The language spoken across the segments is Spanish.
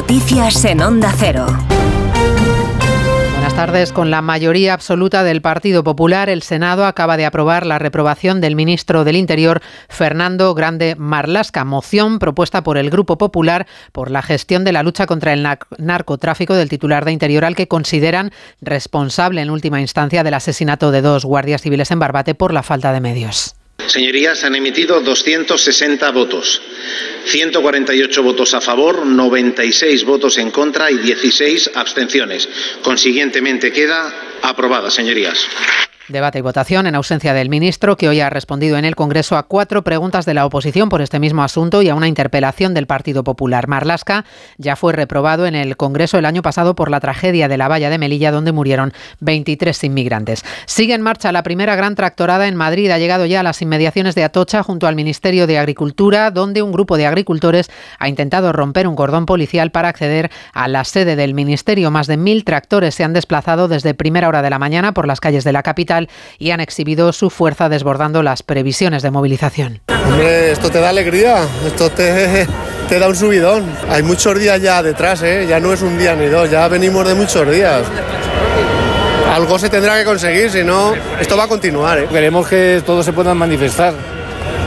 Noticias en Onda Cero. Buenas tardes. Con la mayoría absoluta del Partido Popular, el Senado acaba de aprobar la reprobación del ministro del Interior, Fernando Grande Marlasca, moción propuesta por el Grupo Popular por la gestión de la lucha contra el narcotráfico del titular de Interior, al que consideran responsable en última instancia del asesinato de dos guardias civiles en Barbate por la falta de medios. Señorías, han emitido 260 votos, 148 votos a favor, 96 votos en contra y 16 abstenciones. Consiguientemente queda aprobada, señorías. Debate y votación en ausencia del ministro, que hoy ha respondido en el Congreso a cuatro preguntas de la oposición por este mismo asunto y a una interpelación del Partido Popular. Marlasca ya fue reprobado en el Congreso el año pasado por la tragedia de la valla de Melilla, donde murieron 23 inmigrantes. Sigue en marcha la primera gran tractorada en Madrid. Ha llegado ya a las inmediaciones de Atocha, junto al Ministerio de Agricultura, donde un grupo de agricultores ha intentado romper un cordón policial para acceder a la sede del Ministerio. Más de mil tractores se han desplazado desde primera hora de la mañana por las calles de la capital y han exhibido su fuerza desbordando las previsiones de movilización. Hombre, esto te da alegría, esto te, te da un subidón. Hay muchos días ya detrás, ¿eh? ya no es un día ni dos, ya venimos de muchos días algo se tendrá que conseguir, si no, esto va a continuar. ¿eh? Queremos que todos se puedan manifestar,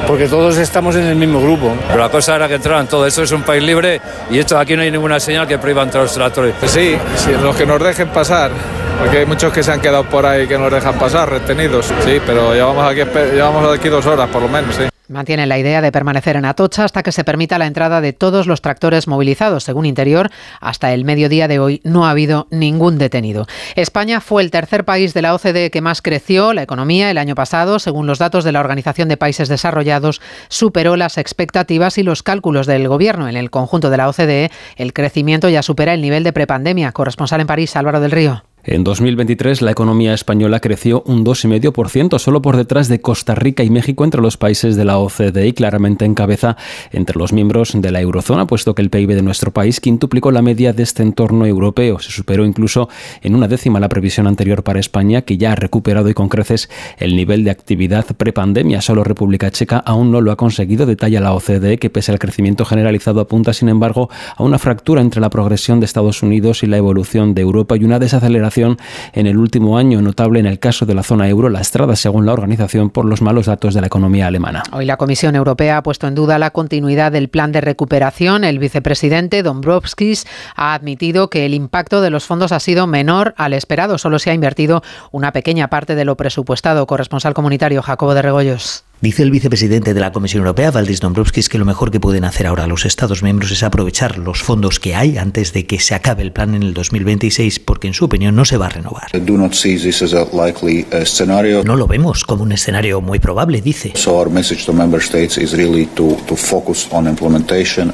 porque todos estamos en el mismo grupo. Pero la cosa era que entraran todos, esto es un país libre y esto aquí no hay ninguna señal que prohíba entrar los tractores. Sí, sí, los que nos dejen pasar. Porque hay muchos que se han quedado por ahí que nos dejan pasar, retenidos. Sí, pero llevamos aquí, llevamos aquí dos horas por lo menos, sí. Mantiene la idea de permanecer en Atocha hasta que se permita la entrada de todos los tractores movilizados. Según Interior, hasta el mediodía de hoy no ha habido ningún detenido. España fue el tercer país de la OCDE que más creció la economía el año pasado. Según los datos de la Organización de Países Desarrollados, superó las expectativas y los cálculos del Gobierno. En el conjunto de la OCDE, el crecimiento ya supera el nivel de prepandemia. Corresponsal en París, Álvaro del Río. En 2023 la economía española creció un 2,5%, solo por detrás de Costa Rica y México entre los países de la OCDE y claramente en cabeza entre los miembros de la eurozona, puesto que el PIB de nuestro país quintuplicó la media de este entorno europeo. Se superó incluso en una décima la previsión anterior para España, que ya ha recuperado y con creces el nivel de actividad prepandemia. Solo República Checa aún no lo ha conseguido, detalla la OCDE, que pese al crecimiento generalizado apunta, sin embargo, a una fractura entre la progresión de Estados Unidos y la evolución de Europa y una desaceleración en el último año, notable en el caso de la zona euro, lastrada según la organización por los malos datos de la economía alemana. Hoy la Comisión Europea ha puesto en duda la continuidad del plan de recuperación. El vicepresidente Dombrovskis ha admitido que el impacto de los fondos ha sido menor al esperado. Solo se ha invertido una pequeña parte de lo presupuestado. Corresponsal comunitario Jacobo de Regoyos. Dice el vicepresidente de la Comisión Europea, Valdis Dombrovskis, que lo mejor que pueden hacer ahora los Estados miembros es aprovechar los fondos que hay antes de que se acabe el plan en el 2026, porque en su opinión no se va a renovar. No lo vemos como un escenario muy probable, dice.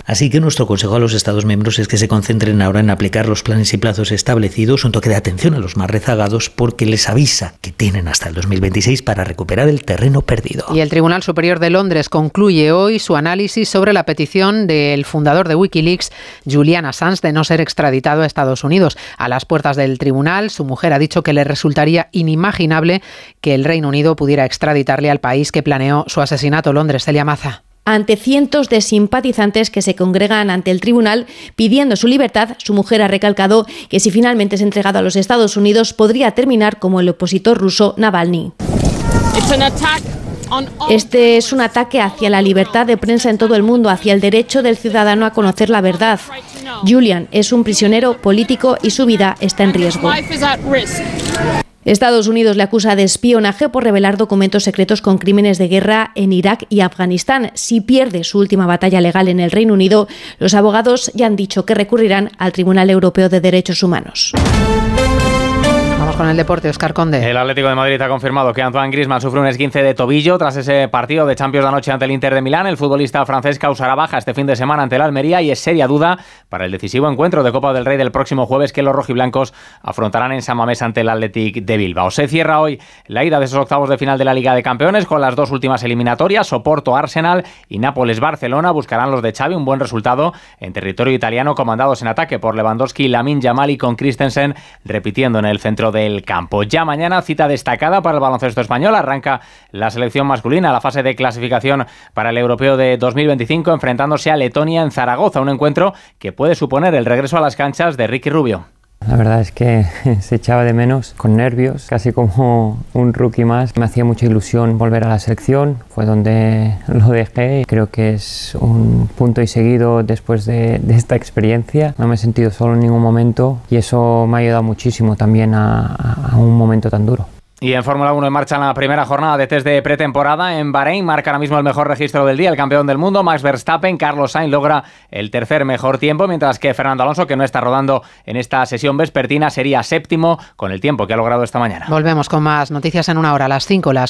Así que nuestro consejo a los Estados miembros es que se concentren ahora en aplicar los planes y plazos establecidos, un toque de atención a los más rezagados, porque les avisa que tienen hasta el 2026 para recuperar el terreno perdido. Y el Tribunal Superior de Londres concluye hoy su análisis sobre la petición del fundador de Wikileaks, Julian Assange, de no ser extraditado a Estados Unidos. A las puertas del tribunal, su mujer ha dicho que le resultaría inimaginable que el Reino Unido pudiera extraditarle al país que planeó su asesinato. Londres, Celia Maza ante cientos de simpatizantes que se congregan ante el tribunal pidiendo su libertad, su mujer ha recalcado que si finalmente es entregado a los Estados Unidos podría terminar como el opositor ruso Navalny. Este es un ataque hacia la libertad de prensa en todo el mundo, hacia el derecho del ciudadano a conocer la verdad. Julian es un prisionero político y su vida está en riesgo. Estados Unidos le acusa de espionaje por revelar documentos secretos con crímenes de guerra en Irak y Afganistán. Si pierde su última batalla legal en el Reino Unido, los abogados ya han dicho que recurrirán al Tribunal Europeo de Derechos Humanos con el deporte, Oscar Conde. El Atlético de Madrid ha confirmado que Antoine Griezmann sufre un esguince de tobillo tras ese partido de Champions de anoche ante el Inter de Milán. El futbolista francés causará baja este fin de semana ante el Almería y es seria duda para el decisivo encuentro de Copa del Rey del próximo jueves que los rojiblancos afrontarán en San Mamés ante el Athletic de Bilbao. Se cierra hoy la ida de esos octavos de final de la Liga de Campeones con las dos últimas eliminatorias. Soporto Arsenal y Nápoles-Barcelona buscarán los de Xavi un buen resultado en territorio italiano comandados en ataque por Lewandowski, Lamin Yamal y con Christensen repitiendo en el centro de el campo. Ya mañana cita destacada para el baloncesto español. Arranca la selección masculina, la fase de clasificación para el europeo de 2025, enfrentándose a Letonia en Zaragoza. Un encuentro que puede suponer el regreso a las canchas de Ricky Rubio. La verdad es que se echaba de menos, con nervios, casi como un rookie más. Me hacía mucha ilusión volver a la selección, fue donde lo dejé creo que es un punto y seguido después de, de esta experiencia. No me he sentido solo en ningún momento y eso me ha ayudado muchísimo también a, a un momento tan duro. Y en Fórmula 1 en marcha la primera jornada de test de pretemporada en Bahrein. Marca ahora mismo el mejor registro del día, el campeón del mundo, Max Verstappen. Carlos Sainz logra el tercer mejor tiempo, mientras que Fernando Alonso, que no está rodando en esta sesión vespertina, sería séptimo con el tiempo que ha logrado esta mañana. Volvemos con más noticias en una hora, las 5, las